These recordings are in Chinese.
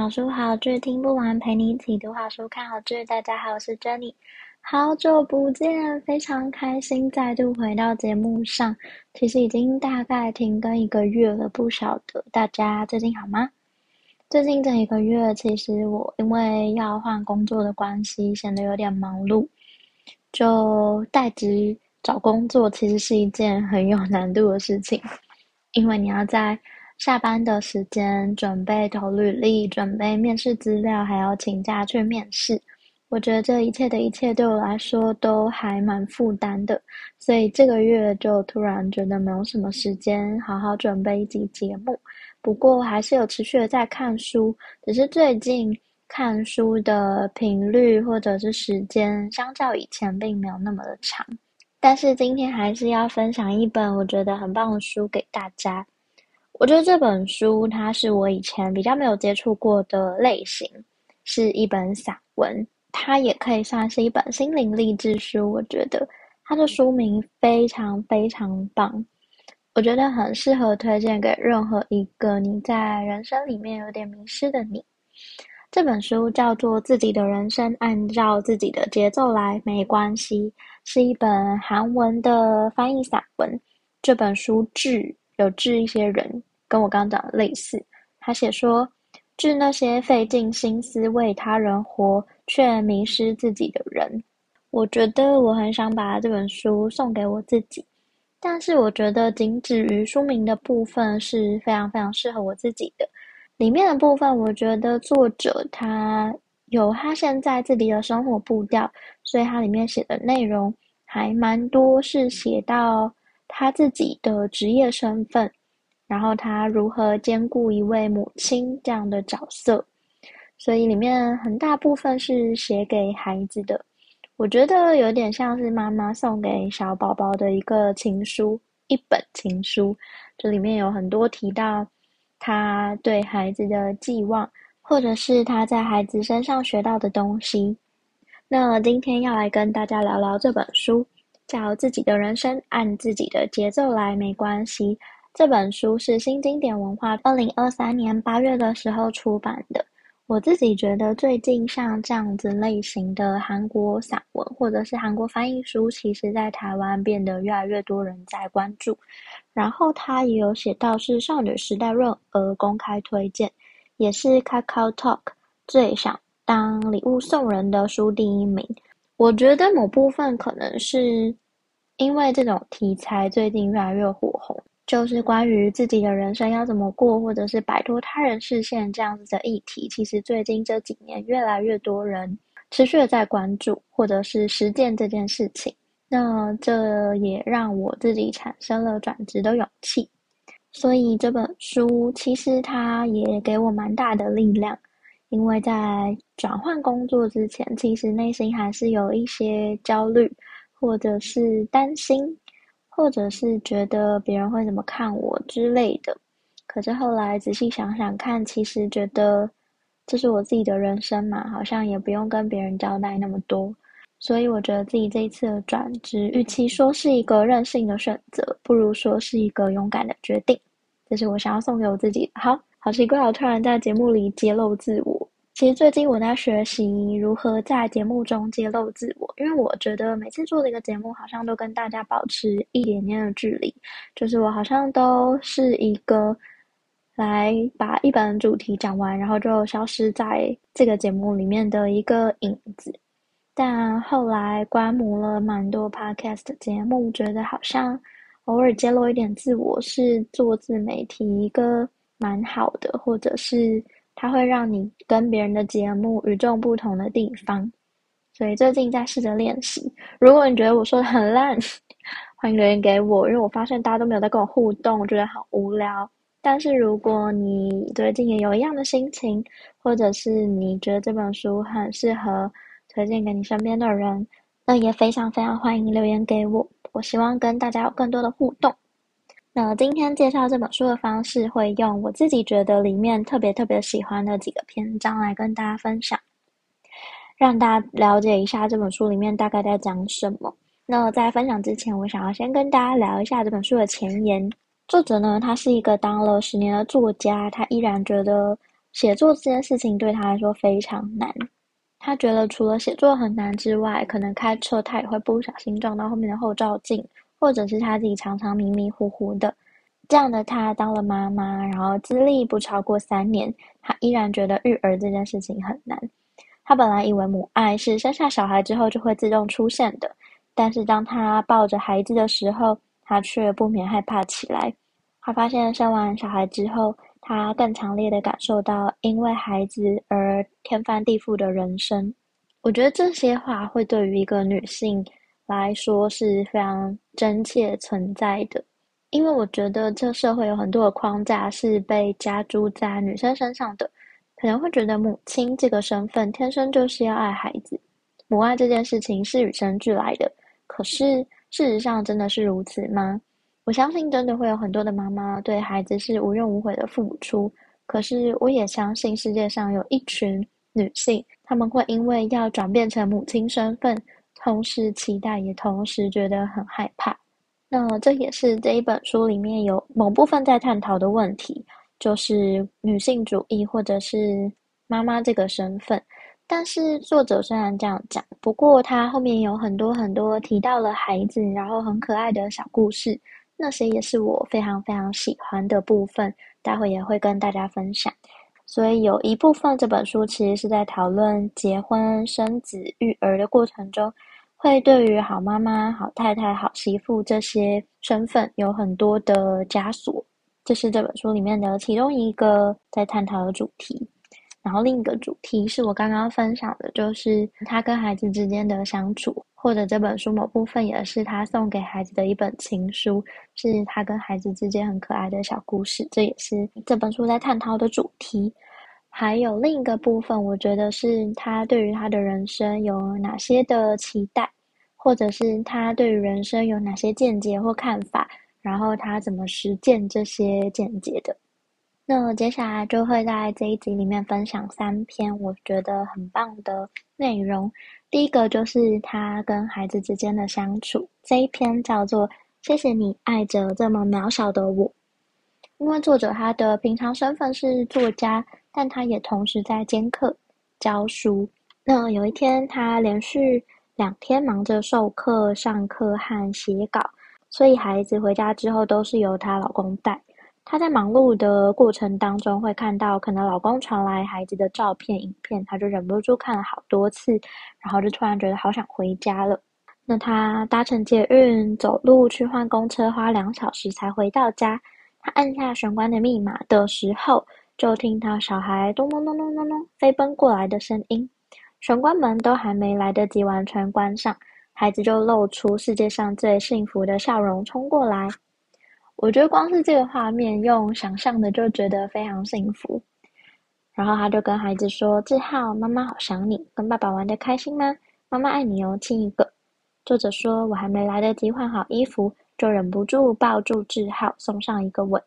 好书好剧听不完，陪你一起读好书、看好剧。大家好，我是 Jenny，好久不见，非常开心再度回到节目上。其实已经大概停更一个月了，不晓得大家最近好吗？最近这一个月，其实我因为要换工作的关系，显得有点忙碌。就代职找工作，其实是一件很有难度的事情，因为你要在下班的时间准备投履历，准备面试资料，还要请假去面试。我觉得这一切的一切对我来说都还蛮负担的，所以这个月就突然觉得没有什么时间好好准备一集节目。不过还是有持续的在看书，只是最近看书的频率或者是时间相较以前并没有那么的长。但是今天还是要分享一本我觉得很棒的书给大家。我觉得这本书它是我以前比较没有接触过的类型，是一本散文，它也可以算是一本心灵励志书。我觉得它的书名非常非常棒，我觉得很适合推荐给任何一个你在人生里面有点迷失的你。这本书叫做《自己的人生按照自己的节奏来没关系》，是一本韩文的翻译散文。这本书致有致一些人。跟我刚刚讲的类似，他写说，致那些费尽心思为他人活却迷失自己的人。我觉得我很想把这本书送给我自己，但是我觉得仅止于书名的部分是非常非常适合我自己的。里面的部分，我觉得作者他有他现在自己的生活步调，所以他里面写的内容还蛮多，是写到他自己的职业身份。然后他如何兼顾一位母亲这样的角色，所以里面很大部分是写给孩子的，我觉得有点像是妈妈送给小宝宝的一个情书，一本情书。这里面有很多提到他对孩子的寄望，或者是他在孩子身上学到的东西。那今天要来跟大家聊聊这本书，叫《自己的人生按自己的节奏来没关系》。这本书是新经典文化二零二三年八月的时候出版的。我自己觉得，最近像这样子类型的韩国散文或者是韩国翻译书，其实在台湾变得越来越多人在关注。然后他也有写到是少女时代润儿公开推荐，也是 KakaoTalk 最想当礼物送人的书第一名。我觉得某部分可能是因为这种题材最近越来越火红。就是关于自己的人生要怎么过，或者是摆脱他人视线这样子的议题，其实最近这几年越来越多人持续的在关注，或者是实践这件事情。那这也让我自己产生了转职的勇气。所以这本书其实它也给我蛮大的力量，因为在转换工作之前，其实内心还是有一些焦虑，或者是担心。或者是觉得别人会怎么看我之类的，可是后来仔细想想看，其实觉得这是我自己的人生嘛，好像也不用跟别人交代那么多。所以我觉得自己这一次的转职，与其说是一个任性的选择，不如说是一个勇敢的决定。这是我想要送给我自己。好，好奇怪，我突然在节目里揭露自我。其实最近我在学习如何在节目中揭露自我，因为我觉得每次做的一个节目，好像都跟大家保持一点点的距离，就是我好像都是一个来把一本主题讲完，然后就消失在这个节目里面的一个影子。但后来观摩了蛮多 podcast 的节目，觉得好像偶尔揭露一点自我，是做自媒体一个蛮好的，或者是。它会让你跟别人的节目与众不同的地方，所以最近在试着练习。如果你觉得我说的很烂，欢迎留言给我，因为我发现大家都没有在跟我互动，我觉得好无聊。但是如果你最近也有一样的心情，或者是你觉得这本书很适合推荐给你身边的人，那也非常非常欢迎留言给我。我希望跟大家有更多的互动。那今天介绍这本书的方式，会用我自己觉得里面特别特别喜欢的几个篇章来跟大家分享，让大家了解一下这本书里面大概在讲什么。那在分享之前，我想要先跟大家聊一下这本书的前言。作者呢，他是一个当了十年的作家，他依然觉得写作这件事情对他来说非常难。他觉得除了写作很难之外，可能开车他也会不小心撞到后面的后照镜，或者是他自己常常迷迷糊糊的。这样的他当了妈妈，然后资历不超过三年，他依然觉得育儿这件事情很难。他本来以为母爱是生下小孩之后就会自动出现的，但是当他抱着孩子的时候，他却不免害怕起来。他发现生完小孩之后，他更强烈的感受到因为孩子而天翻地覆的人生。我觉得这些话会对于一个女性来说是非常真切存在的，因为我觉得这社会有很多的框架是被加诸在女生身上的，可能会觉得母亲这个身份天生就是要爱孩子，母爱这件事情是与生俱来的。可是，事实上真的是如此吗？我相信真的会有很多的妈妈对孩子是无怨无悔的付出。可是，我也相信世界上有一群女性，她们会因为要转变成母亲身份，同时期待，也同时觉得很害怕。那这也是这一本书里面有某部分在探讨的问题，就是女性主义或者是妈妈这个身份。但是作者虽然这样讲，不过他后面有很多很多提到了孩子，然后很可爱的小故事，那些也是我非常非常喜欢的部分，待会也会跟大家分享。所以有一部分这本书其实是在讨论结婚、生子、育儿的过程中，会对于好妈妈、好太太、好媳妇这些身份有很多的枷锁，这是这本书里面的其中一个在探讨的主题。然后另一个主题是我刚刚分享的，就是他跟孩子之间的相处，或者这本书某部分也是他送给孩子的一本情书，是他跟孩子之间很可爱的小故事，这也是这本书在探讨的主题。还有另一个部分，我觉得是他对于他的人生有哪些的期待，或者是他对于人生有哪些见解或看法，然后他怎么实践这些见解的。那接下来就会在这一集里面分享三篇我觉得很棒的内容。第一个就是他跟孩子之间的相处，这一篇叫做《谢谢你爱着这么渺小的我》。因为作者他的平常身份是作家，但他也同时在兼课教书。那有一天，他连续两天忙着授课、上课和写稿，所以孩子回家之后都是由她老公带。她在忙碌的过程当中，会看到可能老公传来孩子的照片、影片，她就忍不住看了好多次，然后就突然觉得好想回家了。那她搭乘捷运、走路去换公车，花两小时才回到家。她按下玄关的密码的时候，就听到小孩咚咚咚咚咚咚飞奔过来的声音。玄关门都还没来得及完全关上，孩子就露出世界上最幸福的笑容冲过来。我觉得光是这个画面，用想象的就觉得非常幸福。然后他就跟孩子说：“志浩，妈妈好想你，跟爸爸玩得开心吗？妈妈爱你哦，亲一个。”作者说：“我还没来得及换好衣服，就忍不住抱住志浩，送上一个吻。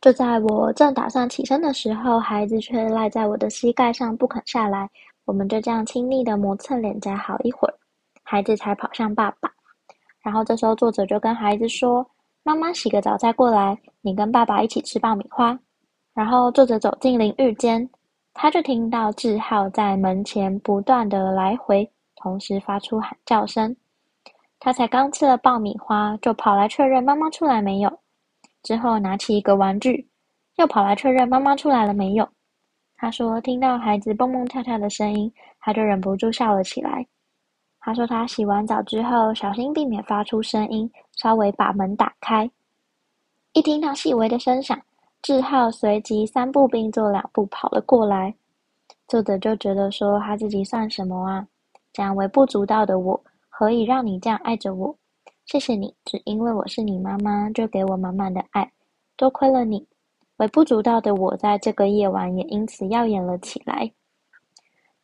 就在我正打算起身的时候，孩子却赖在我的膝盖上不肯下来。我们就这样亲密的磨蹭脸颊好一会儿，孩子才跑向爸爸。然后这时候作者就跟孩子说。”妈妈洗个澡再过来，你跟爸爸一起吃爆米花。然后作者走进淋浴间，他就听到志浩在门前不断的来回，同时发出喊叫声。他才刚吃了爆米花，就跑来确认妈妈出来没有。之后拿起一个玩具，又跑来确认妈妈出来了没有。他说听到孩子蹦蹦跳跳的声音，他就忍不住笑了起来。他说：“他洗完澡之后，小心避免发出声音，稍微把门打开。一听到细微的声响，志浩随即三步并作两步跑了过来。作者就觉得说，他自己算什么啊？这样微不足道的我，何以让你这样爱着我？谢谢你，只因为我是你妈妈，就给我满满的爱。多亏了你，微不足道的我在这个夜晚也因此耀眼了起来。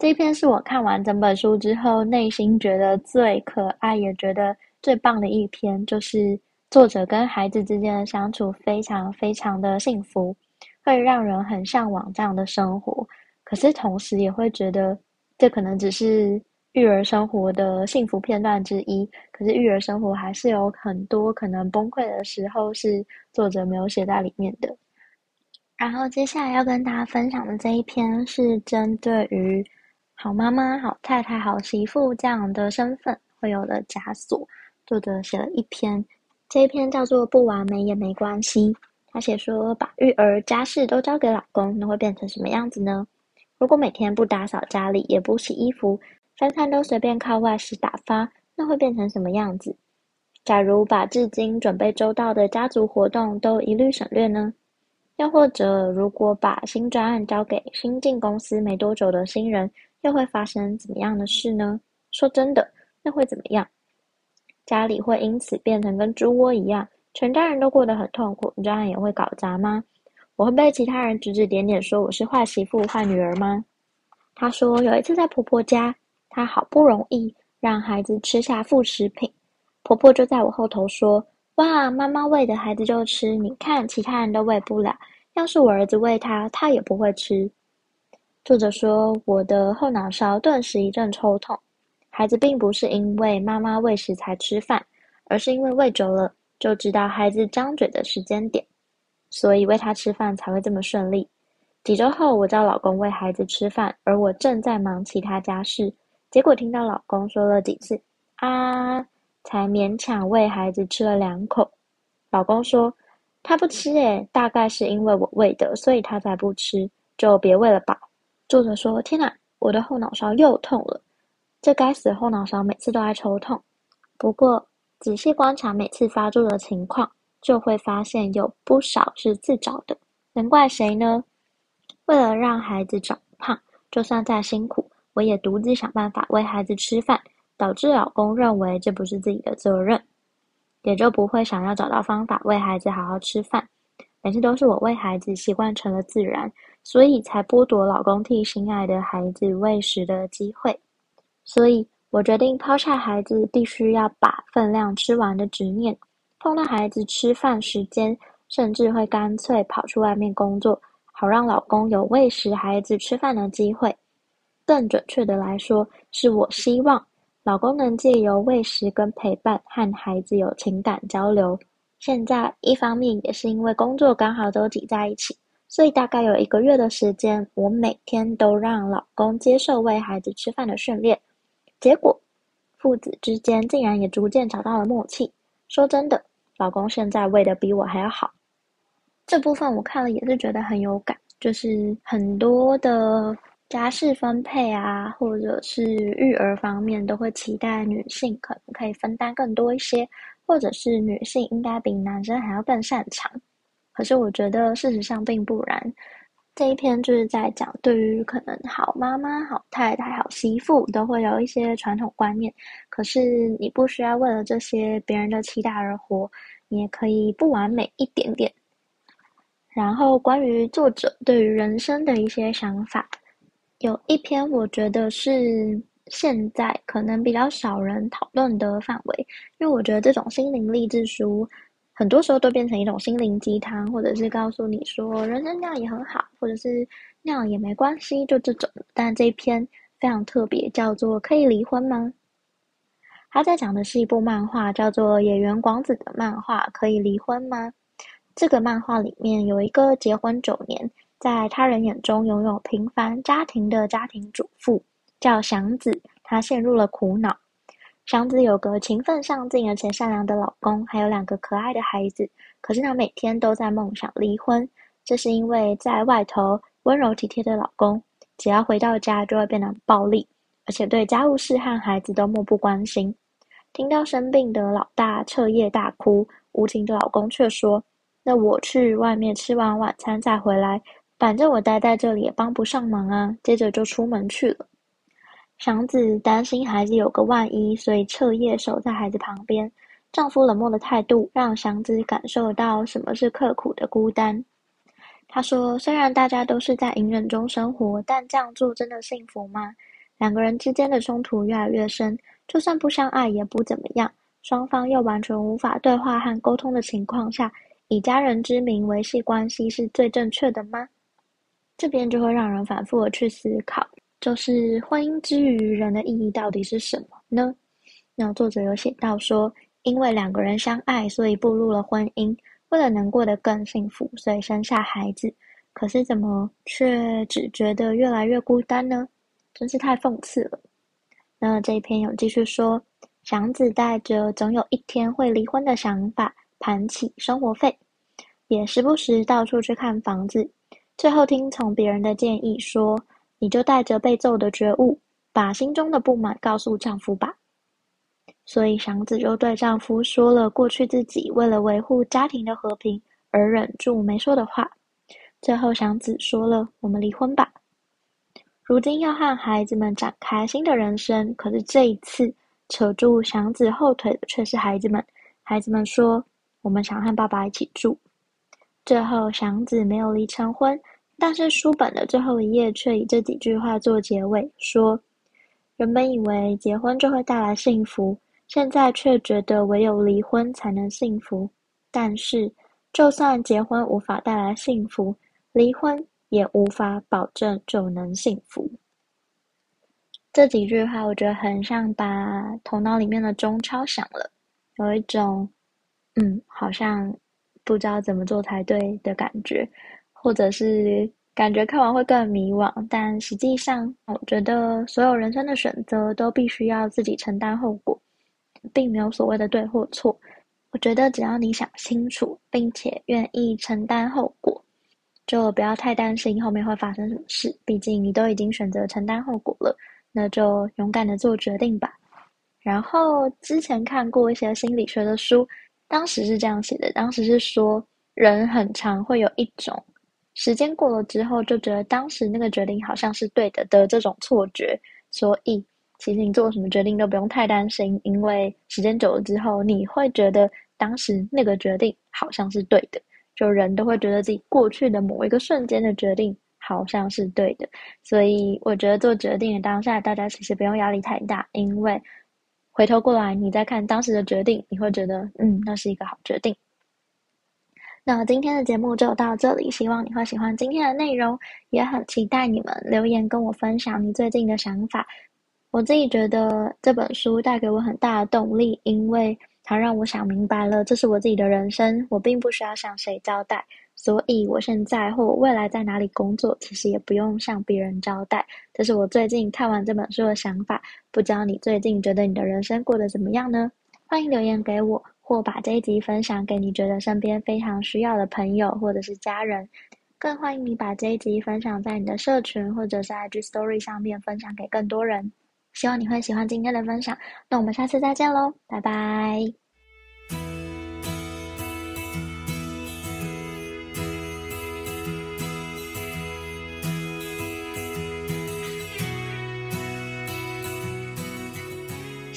这篇是我看完整本书之后，内心觉得最可爱，也觉得最棒的一篇，就是作者跟孩子之间的相处非常非常的幸福，会让人很向往这样的生活。可是同时也会觉得，这可能只是育儿生活的幸福片段之一。可是育儿生活还是有很多可能崩溃的时候，是作者没有写在里面的。然后接下来要跟大家分享的这一篇是针对于好妈妈、好太太、好媳妇这样的身份会有的枷锁，作者写了一篇，这一篇叫做《不完美也没关系》。他写说，把育儿家事都交给老公，那会变成什么样子呢？如果每天不打扫家里，也不洗衣服，三餐都随便靠外食打发，那会变成什么样子？假如把至今准备周到的家族活动都一律省略呢？又或者，如果把新专案交给新进公司没多久的新人，又会发生怎么样的事呢？说真的，那会怎么样？家里会因此变成跟猪窝一样，全家人都过得很痛苦，专案也会搞砸吗？我会被其他人指指点点说我是坏媳妇、坏女儿吗？她说有一次在婆婆家，她好不容易让孩子吃下副食品，婆婆就在我后头说。哇，妈妈喂的孩子就吃，你看其他人都喂不了。要是我儿子喂他，他也不会吃。作者说，我的后脑勺顿时一阵抽痛。孩子并不是因为妈妈喂食才吃饭，而是因为喂久了就知道孩子张嘴的时间点，所以喂他吃饭才会这么顺利。几周后，我叫老公喂孩子吃饭，而我正在忙其他家事，结果听到老公说了几次啊。才勉强喂孩子吃了两口，老公说他不吃诶，大概是因为我喂的，所以他才不吃，就别喂了吧。作者说：天哪，我的后脑勺又痛了，这该死的后脑勺每次都爱抽痛。不过仔细观察每次发作的情况，就会发现有不少是自找的，能怪谁呢？为了让孩子长胖，就算再辛苦，我也独自想办法喂孩子吃饭。导致老公认为这不是自己的责任，也就不会想要找到方法喂孩子好好吃饭。每次都是我喂孩子，习惯成了自然，所以才剥夺老公替心爱的孩子喂食的机会。所以我决定抛下孩子必须要把分量吃完的执念，碰到孩子吃饭时间，甚至会干脆跑去外面工作，好让老公有喂食孩子吃饭的机会。更准确的来说，是我希望。老公能借由喂食跟陪伴和孩子有情感交流。现在一方面也是因为工作刚好都挤在一起，所以大概有一个月的时间，我每天都让老公接受喂孩子吃饭的训练。结果父子之间竟然也逐渐找到了默契。说真的，老公现在喂的比我还要好。这部分我看了也是觉得很有感，就是很多的。家事分配啊，或者是育儿方面，都会期待女性可能可以分担更多一些，或者是女性应该比男生还要更擅长。可是我觉得事实上并不然。这一篇就是在讲，对于可能好妈妈、好太太、好媳妇，都会有一些传统观念。可是你不需要为了这些别人的期待而活，你也可以不完美一点点。然后关于作者对于人生的一些想法。有一篇我觉得是现在可能比较少人讨论的范围，因为我觉得这种心灵励志书，很多时候都变成一种心灵鸡汤，或者是告诉你说人生那样也很好，或者是那样也没关系，就这种。但这一篇非常特别，叫做《可以离婚吗》？他在讲的是一部漫画，叫做野原广子的漫画《可以离婚吗》？这个漫画里面有一个结婚九年。在他人眼中拥有平凡家庭的家庭主妇叫祥子，她陷入了苦恼。祥子有个勤奋上进而且善良的老公，还有两个可爱的孩子。可是她每天都在梦想离婚，这是因为在外头温柔体贴的老公，只要回到家就会变得暴力，而且对家务事和孩子都漠不关心。听到生病的老大彻夜大哭，无情的老公却说：“那我去外面吃完晚餐再回来。”反正我待在这里也帮不上忙啊，接着就出门去了。祥子担心孩子有个万一，所以彻夜守在孩子旁边。丈夫冷漠的态度让祥子感受到什么是刻苦的孤单。他说：“虽然大家都是在隐忍中生活，但这样做真的幸福吗？两个人之间的冲突越来越深，就算不相爱也不怎么样。双方又完全无法对话和沟通的情况下，以家人之名维系关系是最正确的吗？”这边就会让人反复的去思考，就是婚姻之于人的意义到底是什么呢？那作者有写到说，因为两个人相爱，所以步入了婚姻。为了能过得更幸福，所以生下孩子。可是怎么却只觉得越来越孤单呢？真是太讽刺了。那这一篇有继续说，祥子带着总有一天会离婚的想法，盘起生活费，也时不时到处去看房子。最后听从别人的建议说，你就带着被揍的觉悟，把心中的不满告诉丈夫吧。所以祥子就对丈夫说了过去自己为了维护家庭的和平而忍住没说的话。最后祥子说了：“我们离婚吧。”如今要和孩子们展开新的人生，可是这一次扯住祥子后腿的却是孩子们。孩子们说：“我们想和爸爸一起住。”最后祥子没有离成婚，但是书本的最后一页却以这几句话做结尾，说：“人本以为结婚就会带来幸福。”现在却觉得唯有离婚才能幸福，但是就算结婚无法带来幸福，离婚也无法保证就能幸福。这几句话我觉得很像把头脑里面的钟敲响了，有一种嗯，好像不知道怎么做才对的感觉，或者是感觉看完会更迷惘。但实际上，我觉得所有人生的选择都必须要自己承担后果。并没有所谓的对或错，我觉得只要你想清楚，并且愿意承担后果，就不要太担心后面会发生什么事。毕竟你都已经选择承担后果了，那就勇敢的做决定吧。然后之前看过一些心理学的书，当时是这样写的，当时是说人很常会有一种时间过了之后就觉得当时那个决定好像是对的的这种错觉，所以。其实你做什么决定都不用太担心，因为时间久了之后，你会觉得当时那个决定好像是对的。就人都会觉得自己过去的某一个瞬间的决定好像是对的，所以我觉得做决定的当下，大家其实不用压力太大，因为回头过来你再看当时的决定，你会觉得嗯，那是一个好决定。那今天的节目就到这里，希望你会喜欢今天的内容，也很期待你们留言跟我分享你最近的想法。我自己觉得这本书带给我很大的动力，因为它让我想明白了，这是我自己的人生，我并不需要向谁交代，所以我现在或我未来在哪里工作，其实也不用向别人交代。这是我最近看完这本书的想法。不知道你最近觉得你的人生过得怎么样呢？欢迎留言给我，或把这一集分享给你觉得身边非常需要的朋友或者是家人。更欢迎你把这一集分享在你的社群或者是 IG Story 上面，分享给更多人。希望你会喜欢今天的分享，那我们下次再见喽，拜拜！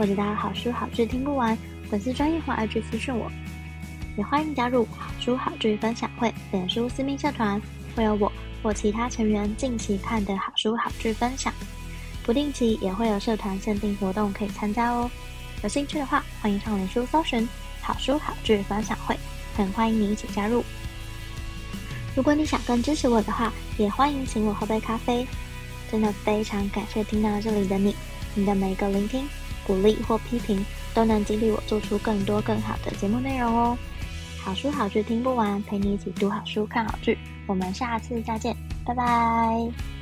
或者大家好书好剧听不完粉丝专业或 IG 私讯我，也欢迎加入好书好剧分享会脸书私密社团，会有我或其他成员近期看的好书好剧分享。不定期也会有社团限定活动可以参加哦，有兴趣的话，欢迎上脸书搜寻“好书好剧分享会”，很欢迎你一起加入。如果你想更支持我的话，也欢迎请我喝杯咖啡。真的非常感谢听到这里的你，你的每一个聆听、鼓励或批评，都能激励我做出更多更好的节目内容哦。好书好剧听不完，陪你一起读好书、看好剧。我们下次再见，拜拜。